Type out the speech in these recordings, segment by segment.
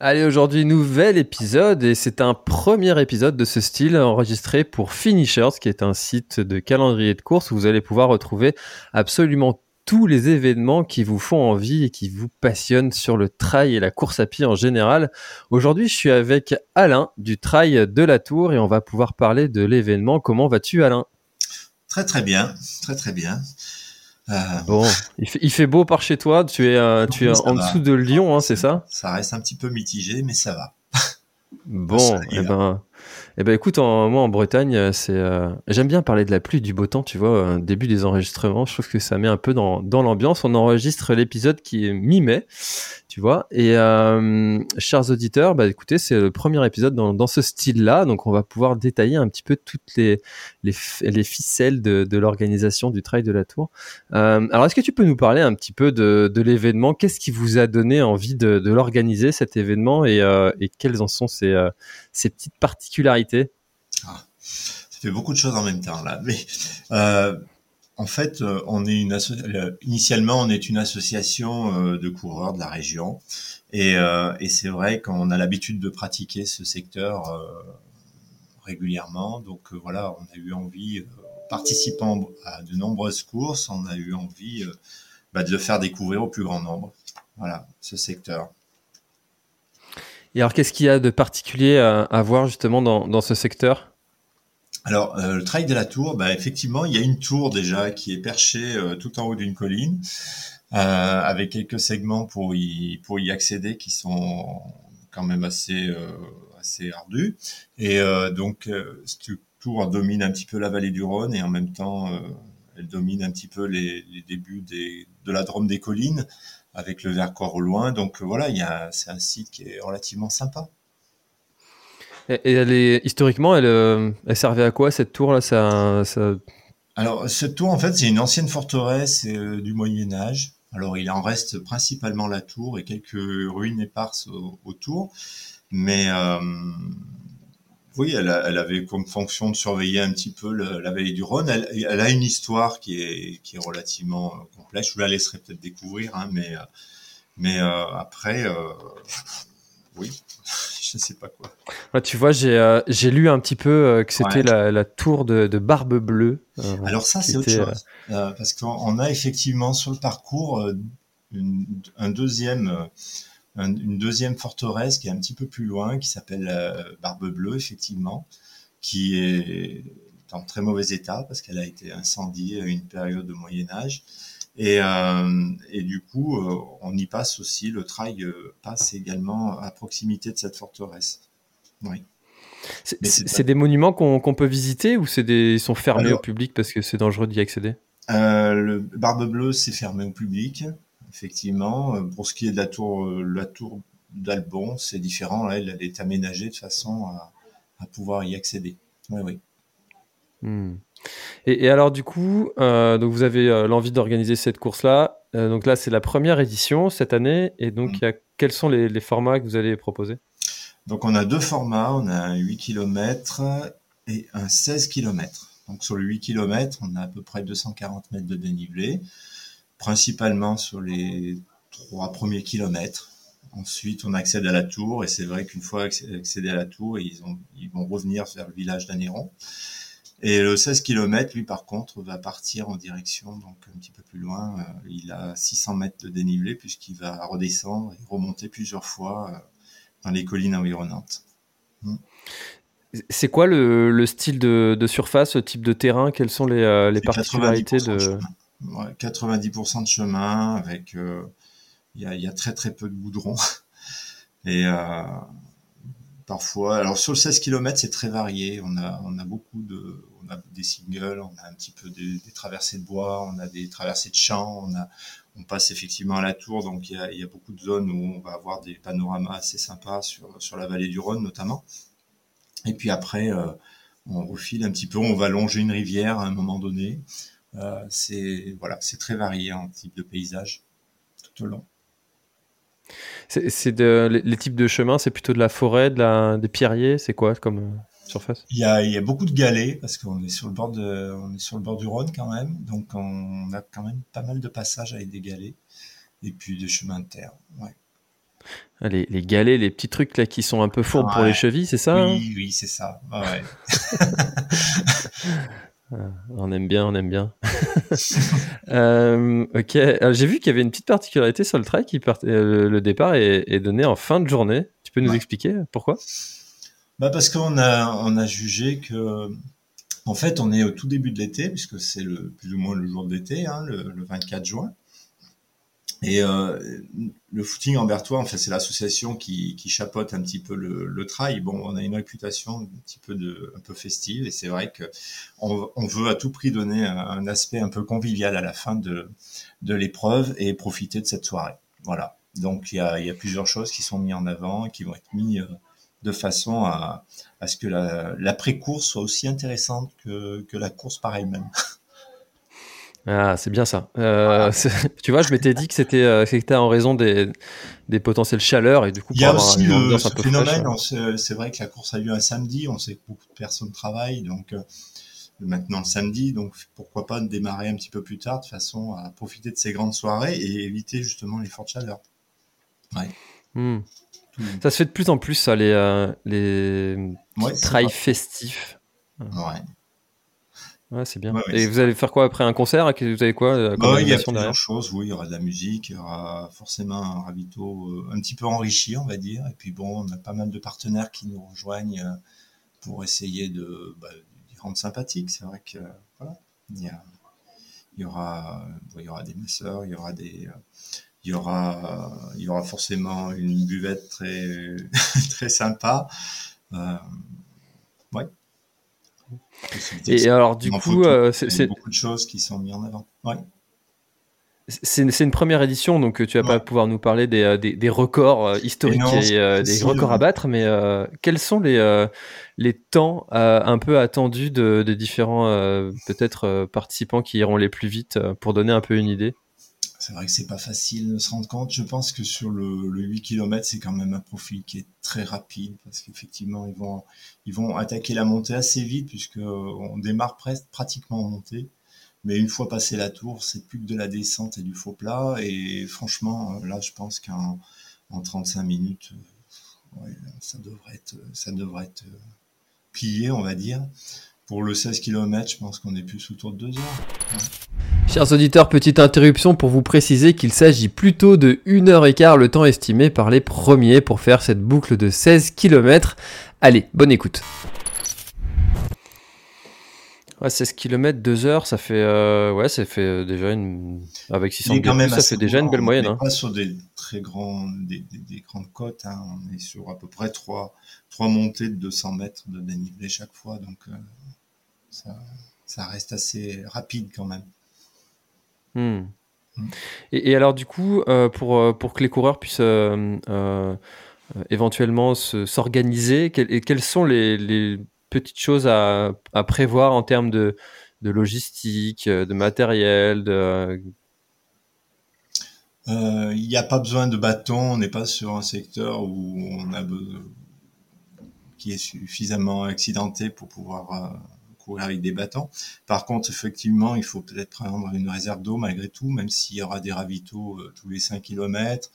Allez, aujourd'hui, nouvel épisode et c'est un premier épisode de ce style enregistré pour Finishers, qui est un site de calendrier de course où vous allez pouvoir retrouver absolument tous les événements qui vous font envie et qui vous passionnent sur le trail et la course à pied en général. Aujourd'hui, je suis avec Alain du Trail de la Tour et on va pouvoir parler de l'événement. Comment vas-tu, Alain? Très très bien, très très bien. Euh, bon, il fait, beau par chez toi. Tu es, euh, tu es en dessous de Lyon, hein, c'est ça? Ça reste un petit peu mitigé, mais ça va. Bon, eh ben, eh ben, écoute, moi en Bretagne, c'est, euh, j'aime bien parler de la pluie, du beau temps. Tu vois, début des enregistrements, je trouve que ça met un peu dans, dans l'ambiance. On enregistre l'épisode qui est mi-mai tu vois. Et euh, chers auditeurs, bah écoutez, c'est le premier épisode dans, ce style-là, donc on va pouvoir détailler un petit peu toutes les les, les ficelles de, l'organisation du Trail de la Tour. Euh, alors, est-ce que tu peux nous parler un petit peu de, de l'événement? Qu'est-ce qui vous a donné envie de, l'organiser cet événement? Et, euh, et quelles en sont ces, ces petites particularités? Ah, Ça fait beaucoup de choses en même temps là, mais en fait, euh, on est une euh, initialement, on est une association euh, de coureurs de la région, et, et c'est vrai qu'on a l'habitude de pratiquer ce secteur régulièrement. Donc voilà, on a eu envie, participant à de nombreuses courses, on a eu envie bah, de le faire découvrir au plus grand nombre. Voilà, ce secteur. Et alors, qu'est-ce qu'il y a de particulier à, voir justement dans, dans ce secteur? Alors, euh, le trail de la tour, bah, effectivement, il y a une tour déjà qui est perchée euh, tout en haut d'une colline, euh, avec quelques segments pour y, pour y accéder qui sont quand même assez, assez ardus. Et donc, cette tour domine un petit peu la vallée du Rhône et en même temps, elle domine un petit peu les, les débuts des, de la Drôme des collines, avec le Vercors au loin. Donc voilà, il y a, c'est un site qui est relativement sympa. Et, historiquement, elle, euh, elle servait à quoi cette tour là? Ça. Alors cette tour en fait c'est une ancienne forteresse euh, du Moyen Âge. Alors il en reste principalement la tour et quelques ruines éparses autour, mais euh, oui, elle, avait comme fonction de surveiller un petit peu la vallée du Rhône. Elle, a une histoire qui est, qui est relativement complexe. Je vous la laisserai peut-être découvrir, hein, mais, mais après, oui, je sais pas quoi. tu vois, j'ai euh, j'ai lu un petit peu euh, que c'était la, la, tour de, de Barbe Bleue. Euh, Alors ça, c'est autre chose. parce qu'on a effectivement sur le parcours une, un deuxième, une deuxième forteresse qui est un petit peu plus loin, qui s'appelle Barbe Bleue, effectivement, qui est en très mauvais état parce qu'elle a été incendiée à une période de Moyen Âge. Et, euh, et, du coup, euh, on y passe aussi, le trail euh, passe également à proximité de cette forteresse. Oui. C'est des monuments qu'on peut visiter ou des, ils sont fermés au public parce que c'est dangereux d'y accéder? euh, Le Barbe Bleue, c'est fermé au public, effectivement. Pour ce qui est de la tour, la tour d'Albon, c'est différent. elle, elle, est aménagée de façon à, à pouvoir y accéder. Oui, oui. Hmm. Et, alors du coup, euh, donc vous avez euh, l'envie d'organiser cette course-là. Euh, donc là, c'est la première édition cette année. Et donc, mm. quels sont les, formats que vous allez proposer? Donc on a deux formats. On a un 8 km et un 16 km. Donc sur le 8 km, on a à peu près 240 mètres de dénivelé, principalement sur les trois premiers kilomètres. Ensuite, on accède à la tour et c'est vrai qu'une fois accédé à la tour, ils, ont, ils vont revenir vers le village d'Anéron. Et le 16 km, lui, par contre, va partir en direction, donc un petit peu plus loin. Euh, il a 600 mètres de dénivelé puisqu'il va redescendre et remonter plusieurs fois euh, dans les collines environnantes. Hmm. C'est quoi le, style de, surface, ce type de terrain? Quelles sont les, euh, les particularités de... 90% de chemin avec il y a, très très peu de goudron. Et parfois, alors sur le 16 km, c'est très varié. On a, on a beaucoup de, des singles, on a un petit peu des, traversées de bois, on a des traversées de champs, on passe effectivement à la tour, donc il y a, beaucoup de zones où on va avoir des panoramas assez sympas sur, la vallée du Rhône notamment. Et puis après, on refile un petit peu, on va longer une rivière à un moment donné. Euh, c'est voilà, c'est très varié en type de paysage tout au long. C'est de, les, types de chemins, c'est plutôt de la forêt, de la, des pierriers, c'est quoi comme euh, surface il y, a, il y a beaucoup de galets parce qu'on est sur le bord de, on est sur le bord du Rhône quand même, donc on a quand même pas mal de passages avec des galets et puis des chemins de terre. Ouais. Ah, les, les, galets, les petits trucs là qui sont un peu fourbes pour les chevilles, c'est ça Oui, hein? Oui, c'est ça. Ouais. Ah, on aime bien, on aime bien. euh, ok, j'ai vu qu'il y avait une petite particularité sur le trail qui euh, le départ est, donné en fin de journée. Tu peux nous expliquer pourquoi? Bah parce qu'on a on a jugé que en fait on est au tout début de l'été puisque c'est le plus ou moins le jour d'été, hein, le, le 24 juin. Et euh, le footing en Bertois, en c'est l'association qui, qui chapeaute un petit peu le, le, trail. Bon, on a une réputation un petit peu de, un peu festive, et c'est vrai que on, on, veut à tout prix donner un, aspect un peu convivial à la fin de, de l'épreuve et profiter de cette soirée. Voilà. Donc il y a, y a plusieurs choses qui sont mises en avant qui vont être mises euh, de façon à, à ce que la, course soit aussi intéressante que, que la course par elle-même. Ah, c'est bien ça. Euh, tu vois, je m'étais dit que c'était euh, en raison des, des potentielles chaleurs et du coup, il y a aussi le, ce phénomène. C'est vrai que la course a lieu un samedi. On sait que beaucoup de personnes travaillent, donc euh, maintenant le samedi. Donc pourquoi pas démarrer un petit peu plus tard de façon à profiter de ces grandes soirées et éviter justement les fortes chaleurs. Ouais. Hmm. Ça se fait de plus en plus, ça, les, euh, les trails festifs. Ouais. Ouais, c'est bien. et vous allez faire quoi après un concert? Vous avez quoi euh, comme Il y a plusieurs choses. Oui, il y aura de la musique, il y aura forcément un ravito euh, un petit peu enrichi, on va dire. Et puis bon, on a pas mal de partenaires qui nous rejoignent pour essayer de, bah, rendre sympathique. C'est vrai que voilà, il y, il y aura, il y aura des masseurs, il y aura des, il y aura, il y aura forcément une buvette très très sympa. Euh, ouais. Et alors, du coup, euh, c'est beaucoup de choses qui sont mises en avant. Ouais. C'est une première édition, donc tu vas pas pouvoir nous parler des, euh, des, des records euh, historiques et, des records à battre, mais quels sont les, les temps un peu attendus de, des différents peut-être participants qui iront les plus vite pour donner un peu une idée? C'est vrai que c'est pas facile de se rendre compte. Je pense que sur le, le 8 km, c'est quand même un profil qui est très rapide parce qu'effectivement, ils vont, ils vont attaquer la montée assez vite puisque on démarre presque pratiquement en montée. Mais une fois passé la tour, c'est plus que de la descente et du faux plat. Et franchement, là, je pense qu'en en 35 minutes, ouais, ça devrait être, ça devrait être euh, plié, on va dire. Pour le 16 km, je pense qu'on est plus autour de 2 heures. Chers auditeurs, petite interruption pour vous préciser qu'il s'agit plutôt de 1 heure et quart le temps estimé par les premiers pour faire cette boucle de 16 km. Allez, bonne écoute. Ouais, 16 km, 2 heures, ça fait, euh, ouais, ça fait euh, déjà une. Avec 600 km, ça fait déjà une belle moyenne. On n'est hein. pas sur des très grands, des, grandes côtes, hein. on est sur à peu près 3, 3 montées de 200 mètres de dénivelé chaque fois, donc euh, ça, reste assez rapide quand même. Hmm. Hmm. Et, alors du coup, euh, pour, euh, pour que les coureurs puissent euh, éventuellement s'organiser, quelles sont les, petites choses à, prévoir en termes de, logistique, de matériel Il n'y a pas besoin de bâton, on n'est pas sur un secteur où on a qui est suffisamment accidenté pour pouvoir avec des bâtons. Par contre, effectivement, il faut peut-être prendre une réserve d'eau malgré tout, même s'il y aura des ravitaux euh, tous les 5 km,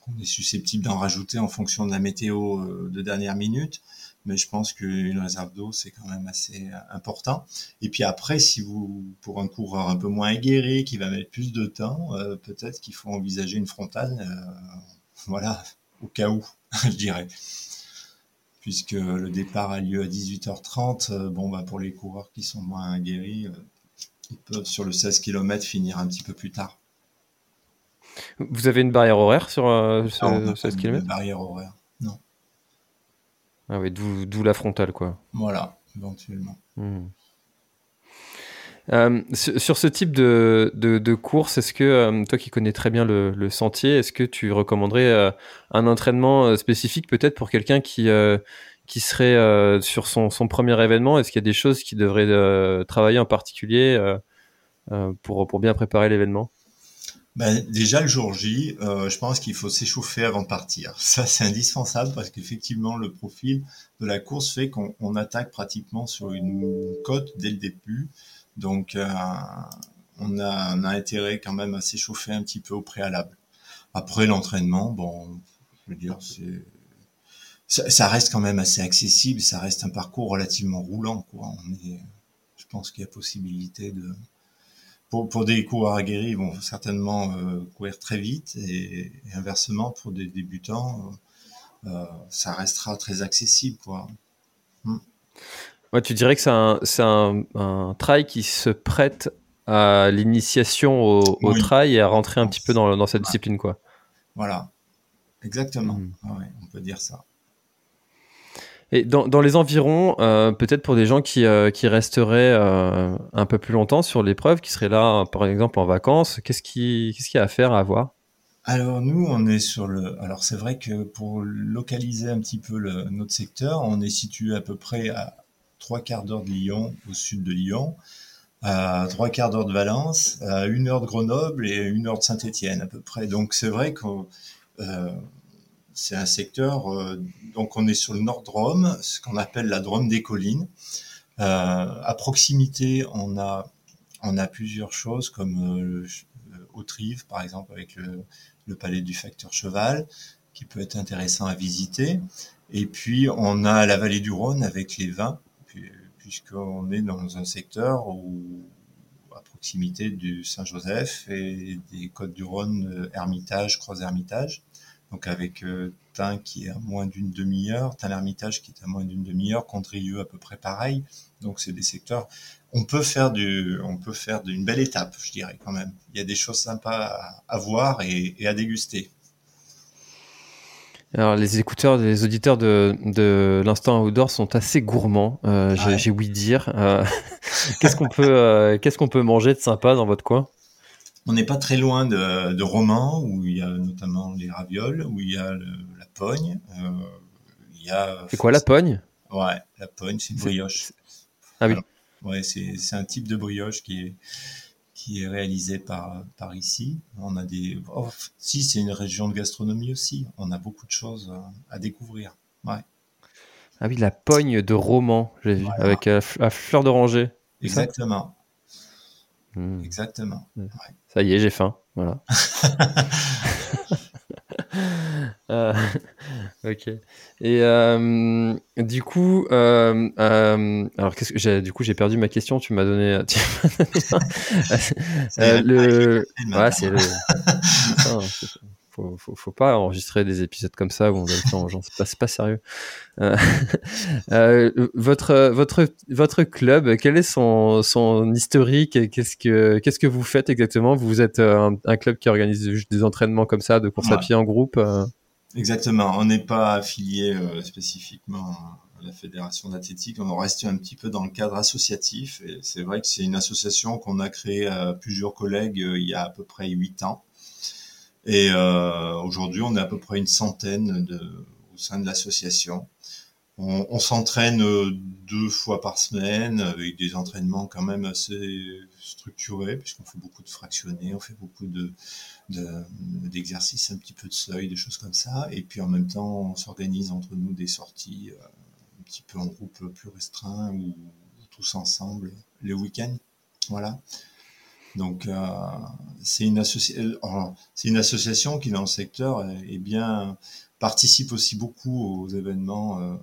qu'on est susceptible d'en rajouter en fonction de la météo euh, de dernière minute. Mais je pense qu'une réserve d'eau, c'est quand même assez euh, important. Et puis après, si vous, pour un coureur un peu moins aguerri, qui va mettre plus de temps, peut-être qu'il faut envisager une frontale, voilà, au cas où, je dirais puisque le départ a lieu à 18h30. Euh, bon, bah, pour les coureurs qui sont moins guéris, euh, ils peuvent sur le 16 km finir un petit peu plus tard. Vous avez une barrière horaire sur ce, 16 km Une barrière horaire, non. Ah oui, d'où la frontale, quoi. Voilà, éventuellement. Hmm. Euh, sur ce type de, course, est-ce que euh, toi qui connais très bien le, sentier, est-ce que tu recommanderais euh, un entraînement spécifique peut-être pour quelqu'un qui, qui serait sur son, premier événement? Est-ce qu'il y a des choses qui devraient travailler en particulier pour, pour bien préparer l'événement? Ben, déjà le jour J, je pense qu'il faut s'échauffer avant de partir. Ça c'est indispensable parce qu'effectivement le profil de la course fait qu'on attaque pratiquement sur une côte dès le début. Donc, euh, on, a, intérêt quand même à s'échauffer un petit peu au préalable. Après l'entraînement, bon, je veux dire, ça, reste quand même assez accessible, ça reste un parcours relativement roulant. Quoi. Je pense qu'il y a possibilité de... Pour, pour des coureurs aguerris, ils vont certainement euh, courir très vite, et, inversement, pour des débutants, euh, ça restera très accessible. Quoi. Hmm. Ouais, tu dirais que c'est un, un, un, trail qui se prête à l'initiation au, au trail et à rentrer un petit peu dans, dans cette discipline, quoi. Voilà, exactement. Hmm. ouais, on peut dire ça. Et dans, dans les environs, euh, peut-être pour des gens qui, euh, qui resteraient euh, un peu plus longtemps sur l'épreuve, qui seraient là, par exemple, en vacances, qu'est-ce qu'il y a à faire, à voir? Alors nous, on est sur le. Alors c'est vrai que pour localiser un petit peu le, notre secteur, on est situé à peu près à trois quarts d'heure de Lyon, au sud de Lyon, à trois quarts d'heure de Valence, à une heure de Grenoble et une heure de Saint-Étienne à peu près. Donc c'est vrai que euh, c'est un secteur. Euh, donc on est sur le nord Drôme, ce qu'on appelle la Drôme des collines. Euh, à proximité, on a on a plusieurs choses comme Autrive, par exemple, avec le palais du facteur cheval, qui peut être intéressant à visiter. Et puis, on a la vallée du Rhône avec les vins, puisqu'on est dans un secteur à proximité du Saint-Joseph et des Côtes du Rhône, euh, Hermitage, Croix-Hermitage. Donc avec euh, Tain qui est à moins d'une demi-heure, Tain l'Hermitage qui est à moins d'une demi-heure, Condrieu à peu près pareil. Donc c'est des secteurs. On peut faire du, on peut faire d'une belle étape, je dirais quand même. Il y a des choses sympas à, voir et à déguster. Alors, les écouteurs, les auditeurs de, de l'instant outdoor sont assez gourmands, euh, j'ai ouï dire. Euh, qu'est-ce qu'on peut, euh, qu'est-ce qu'on peut manger de sympa dans votre coin? On n'est pas très loin de, de Romans, où il y a notamment les ravioles, où il y a la pogne. il y a. C'est quoi la pogne? Ouais, la pogne, c'est une brioche. Ah oui. ouais, c'est un type de brioche qui est qui est réalisé par, par ici. On a des, oh, si c'est une région de gastronomie aussi, on a beaucoup de choses à découvrir. Ouais. Ah oui, la pogne de roman, j'ai vu, avec la, fleur d'oranger. Exactement. Hmm. Exactement. Ça y est, j'ai faim. Voilà. Euh, ok. Et euh, du coup, euh, alors qu'est-ce que j'ai Du coup, j'ai perdu ma question. Tu m'as donné. Tu le. Ouais, c'est le. faut, faut, faut, pas enregistrer des épisodes comme ça où on donne le temps gens. C'est pas, pas sérieux. votre, votre, votre club, quel est son, son historique Qu'est-ce que, qu'est-ce que vous faites exactement? Vous êtes un, club qui organise des entraînements comme ça, de course à pied en groupe Exactement. On n'est pas affilié euh, spécifiquement à la fédération d'athlétique. On reste un petit peu dans le cadre associatif. Et c'est vrai que c'est une association qu'on a créée à plusieurs collègues euh, il y a à peu près huit ans. Et euh, aujourd'hui, on est à peu près une centaine de, au sein de l'association. On, s'entraîne deux fois par semaine avec des entraînements quand même assez structurés puisqu'on fait beaucoup de fractionnés, on fait beaucoup de d'exercices un petit peu de seuil, des choses comme ça. Et puis en même temps, on s'organise entre nous des sorties euh, un petit peu en groupe plus restreint ou, tous ensemble le week-end. Voilà. Donc euh, c'est une, euh, une association qui dans le secteur est, bien participe aussi beaucoup aux événements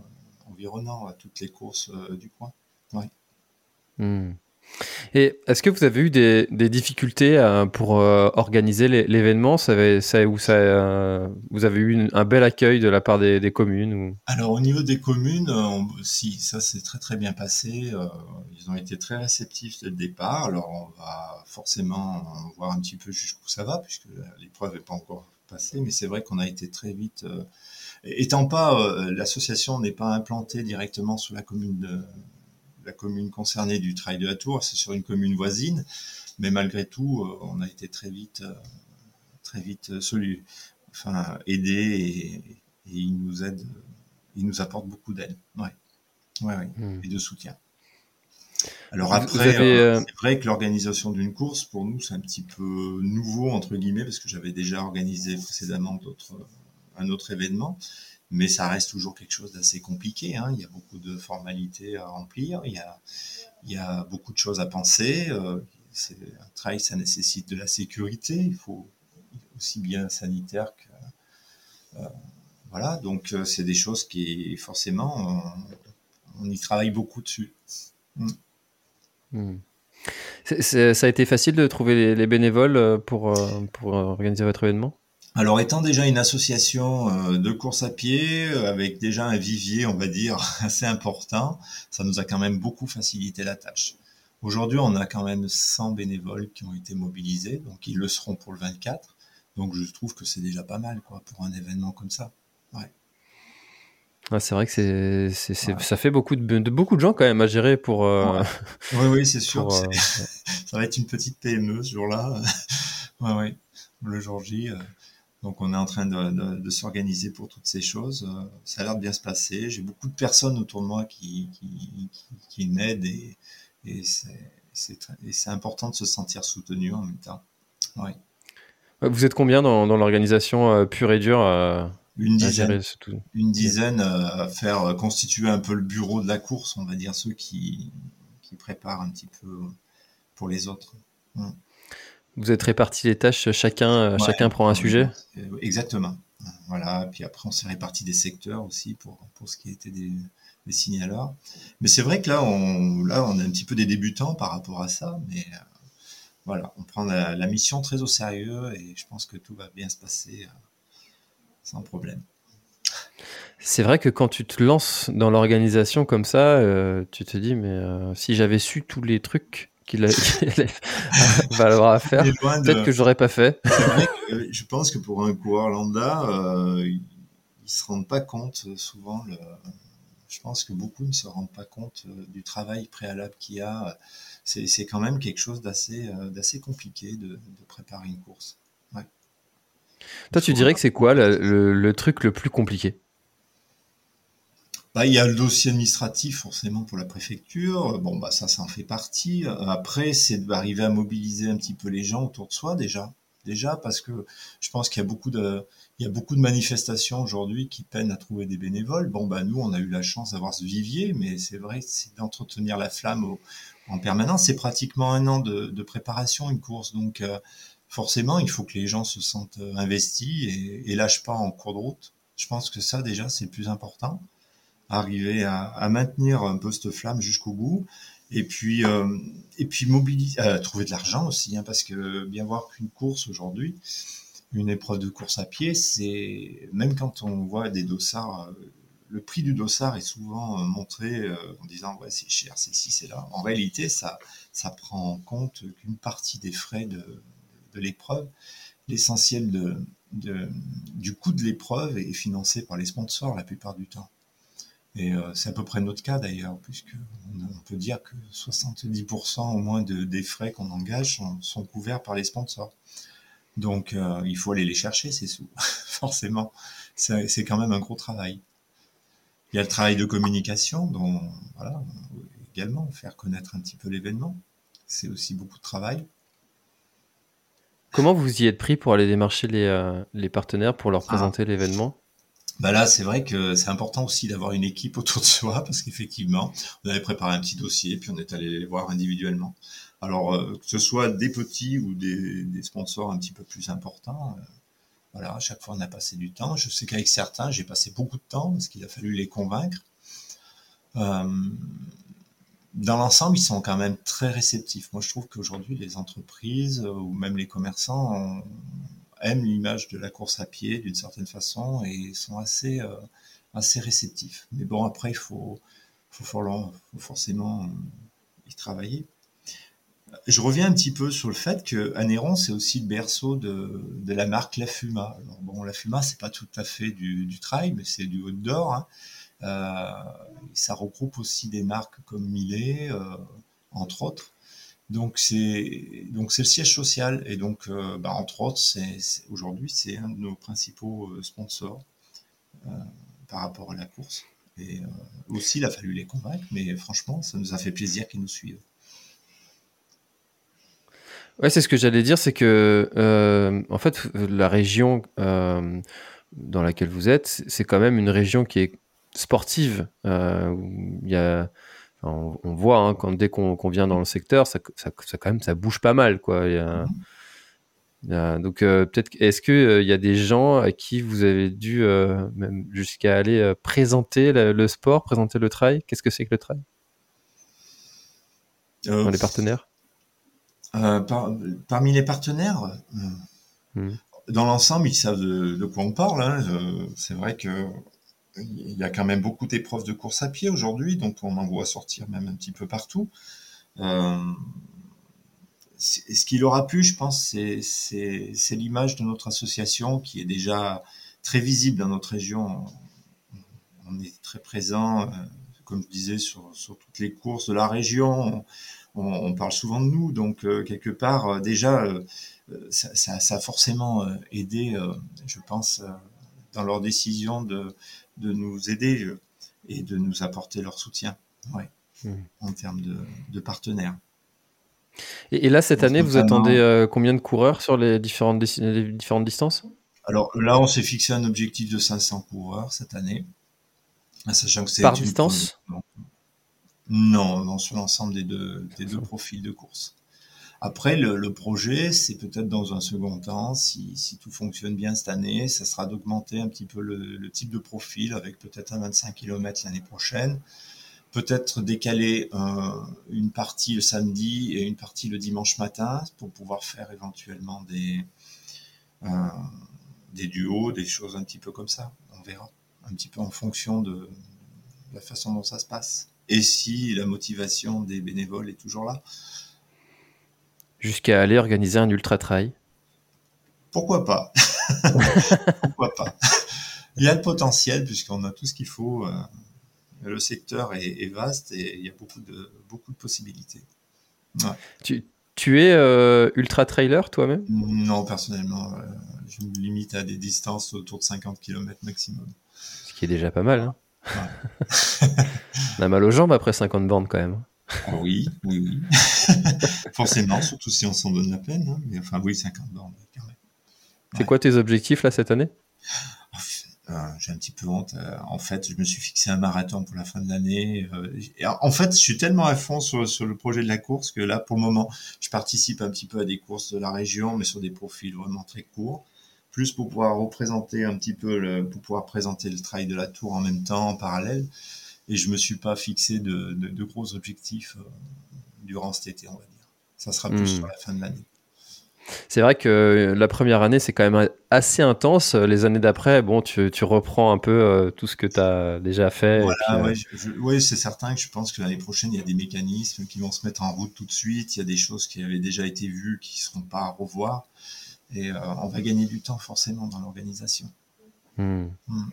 environnants, à toutes les courses du coin. Ouais. Hmm. Et est-ce que vous avez eu des, difficultés euh, pour euh, organiser l'événement? Ça, ça, ça, euh, Vous avez eu un bel accueil de la part des, communes ou... Alors au niveau des communes, si, ça s'est très très bien passé. ils ont été très réceptifs dès le départ. Alors on va forcément voir un petit peu jusqu'où ça va, puisque l'épreuve n'est pas encore passée. Mais c'est vrai qu'on a été très vite... étant pas, l'association n'est pas implantée directement sur la commune de la commune concernée du Trail de la Tour, c'est sur une commune voisine, mais malgré tout, euh, on a été très vite, euh, très vite euh, enfin, aidé et, il nous aide, il nous apporte beaucoup d'aide, ouais, ouais, hmm. et de soutien. Alors après, c'est vrai que l'organisation d'une course, pour nous, c'est un petit peu nouveau, entre guillemets, parce que j'avais déjà organisé précédemment d'autres, un autre événement mais ça reste toujours quelque chose d'assez compliqué. Hein. Il y a beaucoup de formalités à remplir, il y a, beaucoup de choses à penser. Euh, un trail, ça nécessite de la sécurité, il faut aussi bien sanitaire que... Euh, voilà, donc euh, c'est des choses qui, forcément, on, y travaille beaucoup dessus. Mm. Mm. ça a été facile de trouver les, les bénévoles pour organiser votre événement? Alors, étant déjà une association euh, de course à pied, euh, avec déjà un vivier, on va dire, assez important, ça nous a quand même beaucoup facilité la tâche. Aujourd'hui, on a quand même 100 bénévoles qui ont été mobilisés, donc ils le seront pour le 24. Donc, je trouve que c'est déjà pas mal, quoi, pour un événement comme ça. Ouais. c'est vrai que c'est, ça fait beaucoup de, beaucoup de gens quand même à gérer pour. Euh, oui, oui, c'est sûr. ça va être une petite PME ce jour-là. oui. Le jour J. Donc on est en train de, s'organiser pour toutes ces choses. Euh, ça a l'air de bien se passer. J'ai beaucoup de personnes autour de moi qui, qui, m'aident et, et c'est important de se sentir soutenu en même temps. Vous êtes combien dans, l'organisation euh, pure et dure une dizaine, une dizaine euh, à faire constituer un peu le bureau de la course, on va dire ceux qui, qui préparent un petit peu pour les autres. Hum. Vous êtes répartis les tâches, chacun, euh, chacun prend un sujet euh, Exactement. Voilà, puis après on s'est réparti des secteurs aussi pour, pour ce qui était des, des signaleurs. Mais c'est vrai que là on, là, on est un petit peu des débutants par rapport à ça, mais euh, voilà, on prend la, mission très au sérieux et je pense que tout va bien se passer sans problème. C'est vrai que quand tu te lances dans l'organisation comme ça, tu te dis, mais si j'avais su tous les trucs qu'il va avoir à faire. Peut-être que j'aurais pas fait. je pense que pour un coureur lambda, euh, ils se rendent pas compte euh, souvent. Le... Je pense que beaucoup ne se rendent pas compte euh, du travail préalable qu'il y a. C'est quand même quelque chose d'assez euh, d'assez compliqué de, de, préparer une course. Ouais. Toi, tu dirais que c'est quoi le, le truc le plus compliqué? Bah, il y a le dossier administratif forcément pour la préfecture. Bon, bah ça, ça en fait partie. Après, c'est d'arriver à mobiliser un petit peu les gens autour de soi déjà. Déjà parce que je pense qu'il y a beaucoup de, il y a beaucoup de manifestations aujourd'hui qui peinent à trouver des bénévoles. Bon, bah nous, on a eu la chance d'avoir ce vivier, mais c'est vrai, c'est d'entretenir la flamme en permanence. C'est pratiquement un an de, préparation une course, donc euh, forcément, il faut que les gens se sentent investis et, et lâchent pas en cours de route. Je pense que ça déjà, c'est le plus important arriver à, maintenir un peu cette flamme jusqu'au bout. Et puis, euh, mobiliser, euh, trouver de l'argent aussi, hein, parce que bien voir qu'une course aujourd'hui, une épreuve de course à pied, c'est même quand on voit des dossards, euh, le prix du dossard est souvent montré en disant ouais c'est cher, c'est ci, c'est là. En réalité, ça, prend en compte qu'une partie des frais de, l'épreuve. L'essentiel du coût de l'épreuve est financé par les sponsors la plupart du temps. Et euh, c'est à peu près notre cas d'ailleurs, puisque on, peut dire que 70% au moins de, des frais qu'on engage sont, couverts par les sponsors. Donc euh, il faut aller les chercher ces sous, forcément. C'est quand même un gros travail. Il y a le travail de communication, dont voilà, également faire connaître un petit peu l'événement. C'est aussi beaucoup de travail. Comment vous y êtes pris pour aller démarcher les, euh, les partenaires pour leur ah. présenter l'événement? Bah là, c'est vrai que c'est important aussi d'avoir une équipe autour de soi parce qu'effectivement, on avait préparé un petit dossier puis on est allé les voir individuellement. Alors euh, que ce soit des petits ou des, sponsors un petit peu plus importants, euh, voilà, à chaque fois on a passé du temps. Je sais qu'avec certains, j'ai passé beaucoup de temps parce qu'il a fallu les convaincre. Euh, dans l'ensemble, ils sont quand même très réceptifs. Moi, je trouve qu'aujourd'hui, les entreprises ou même les commerçants aiment l'image de la course à pied d'une certaine façon et sont assez, assez réceptifs. Mais bon, après, il faut, forcément y travailler. Je reviens un petit peu sur le fait que Anéron, c'est aussi le berceau de, de, la marque La Fuma. Alors bon, La Fuma, c'est pas tout à fait du, du trail, mais c'est du outdoor. Hein. Euh, ça regroupe aussi des marques comme Millet, euh, entre autres. Donc c'est donc c'est le siège social et donc euh, bah, entre autres c'est aujourd'hui c'est un de nos principaux euh, sponsors euh, par rapport à la course et aussi il a fallu les convaincre mais franchement ça nous a fait plaisir qu'ils nous suivent. Ouais, c'est ce que j'allais dire, c'est que en fait, la région dans laquelle vous êtes, c'est quand même une région qui est sportive. Il y a, on, on, voit hein, quand dès qu'on qu vient dans le secteur, ça, ça, ça, quand même ça bouge pas mal, quoi. Il y a, il y a, donc peut-être, est-ce que il y a des gens à qui vous avez dû même jusqu'à aller présenter le, le, sport, présenter le trail? Qu'est-ce que c'est que le trail? Dans les partenaires? Euh, par, parmi les partenaires, mmh. dans l'ensemble, ils savent de, de, quoi on parle. Hein. Euh, c'est vrai que il y a quand même beaucoup d'épreuves de course à pied aujourd'hui, donc on en voit sortir même un petit peu partout. Euh, ce qu'il aura pu, je pense, c'est l'image de notre association qui est déjà très visible dans notre région. On est très présent, euh, comme je disais, sur, toutes les courses de la région on, parle souvent de nous, donc euh, quelque part euh, déjà ça, ça, ça, a forcément aidé, je pense, dans leur décision de, de nous aider et de nous apporter leur soutien, ouais, mmh. en termes de, de partenaires. Et, et, là, cette année, vous attendez euh, combien de coureurs sur les différentes, les différentes distances? Alors là, on s'est fixé un objectif de 500 coureurs cette année. Sachant que c'est Par distance? non, non, sur l'ensemble des deux, des deux profils de course. Après, le, projet, c'est peut-être dans un second temps, si, tout fonctionne bien cette année, ça sera d'augmenter un petit peu le, type de profil avec peut-être un 25 km l'année prochaine. Peut-être décaler euh, une partie le samedi et une partie le dimanche matin pour pouvoir faire éventuellement des, euh, des duos, des choses un petit peu comme ça. On verra. Un petit peu en fonction de la façon dont ça se passe et si la motivation des bénévoles est toujours là. Jusqu'à aller organiser un ultra trail. Pourquoi pas? Pourquoi pas? Il y a le potentiel puisqu'on a tout ce qu'il faut. Euh, le secteur est, est, vaste et il y a beaucoup de, beaucoup de possibilités. Ouais. Tu, tu, es euh, ultra trailer toi-même? Non, personnellement, euh, je me limite à des distances autour de 50 km maximum. Ce qui est déjà pas mal. Hein Ouais. On a mal aux jambes après 50 bornes quand même. Oui, oui, oui. Forcément, surtout si on s'en donne la peine. Hein. Mais enfin, oui, 50 bornes. Ouais. C'est quoi tes objectifs là cette année? Euh, J'ai un petit peu honte. Euh, en fait, je me suis fixé un marathon pour la fin de l'année. Euh, en fait, je suis tellement à fond sur, sur, le projet de la course que là, pour le moment, je participe un petit peu à des courses de la région, mais sur des profils vraiment très courts plus pour pouvoir représenter un petit peu, le, pour pouvoir présenter le trail de la tour en même temps, en parallèle. Et je me suis pas fixé de, de, de gros objectifs durant cet été, on va dire. Ça sera plus mmh. sur la fin de l'année. C'est vrai que la première année, c'est quand même assez intense. Les années d'après, bon, tu, tu, reprends un peu euh, tout ce que tu as déjà fait. Voilà, euh... ouais, c'est certain que je pense que l'année prochaine, il y a des mécanismes qui vont se mettre en route tout de suite. Il y a des choses qui avaient déjà été vues qui ne seront pas à revoir et euh, on va gagner du temps forcément dans l'organisation. Mmh. Mmh.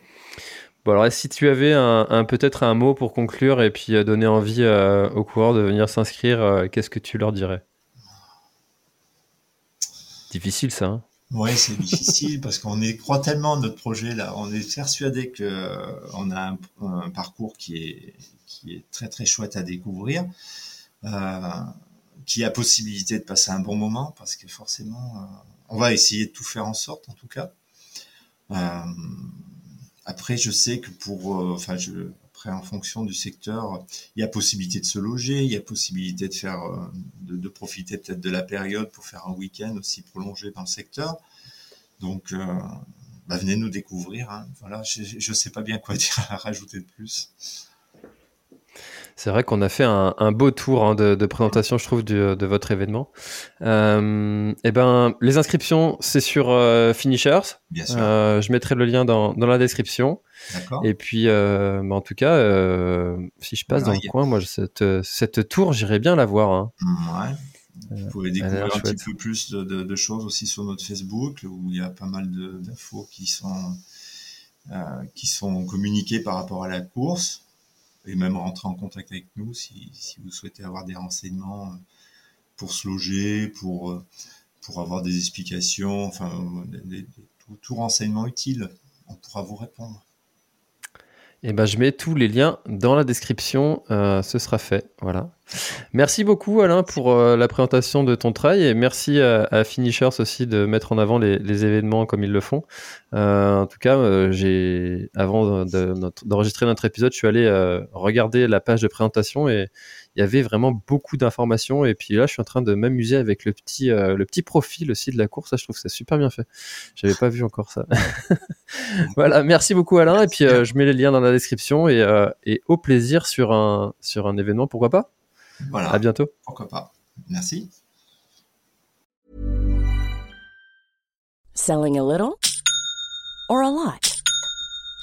Bon alors si tu avais un, peut-être un mot pour conclure et puis euh, donner envie euh, aux coureurs de venir s'inscrire, euh, qu'est-ce que tu leur dirais? Difficile ça. Hein? Oui, c'est difficile parce qu'on croit tellement notre projet là. On est persuadé que euh, on a un, un, parcours qui est qui est très très chouette à découvrir, qui a possibilité de passer un bon moment parce que forcément on va essayer de tout faire en sorte, en tout cas. Après, je sais que pour, euh, enfin, je, après, en fonction du secteur, il y a possibilité de se loger, il y a possibilité de faire, euh, de, de profiter peut-être de la période pour faire un week-end aussi prolongé dans le secteur. Donc, euh, bah, venez nous découvrir. Hein. Voilà, je ne sais pas bien quoi dire à rajouter de plus. C'est vrai qu'on a fait un, beau tour hein, de, présentation, je trouve, de votre événement. Euh, et eh ben, les inscriptions, c'est sur euh, Finishers. Bien sûr. Euh, je mettrai le lien dans, dans la description. D'accord. Et puis, bah, en tout cas, si je passe dans le coin, moi, cette, cette tour, j'irai bien la voir. Hein. Ouais. Vous pouvez découvrir un petit peu plus de, de, choses aussi sur notre Facebook, où il y a pas mal d'infos qui sont, qui sont communiquées par rapport à la course et même rentrer en contact avec nous si, vous souhaitez avoir des renseignements euh, pour se loger, pour, euh, pour avoir des explications, enfin, tout, tout renseignement utile, on pourra vous répondre. Et eh ben, je mets tous les liens dans la description. Euh, ce sera fait. Voilà. Merci beaucoup, Alain, pour euh, la présentation de ton travail. Et merci à, Finishers aussi de mettre en avant les, événements comme ils le font. Euh, en tout cas, j'ai, avant d'enregistrer notre épisode, je suis allé regarder la page de présentation et il y avait vraiment beaucoup d'informations. Et puis là, je suis en train de m'amuser avec le petit, euh, le petit profil aussi de la course. Ça, je trouve que c'est super bien fait. J'avais pas vu encore ça. voilà, merci beaucoup Alain. Et puis euh, je mets les liens dans la description et, euh, et, au plaisir sur un, sur un événement, pourquoi pas. Voilà. À bientôt. Pourquoi pas. Merci. Selling a little or a lot?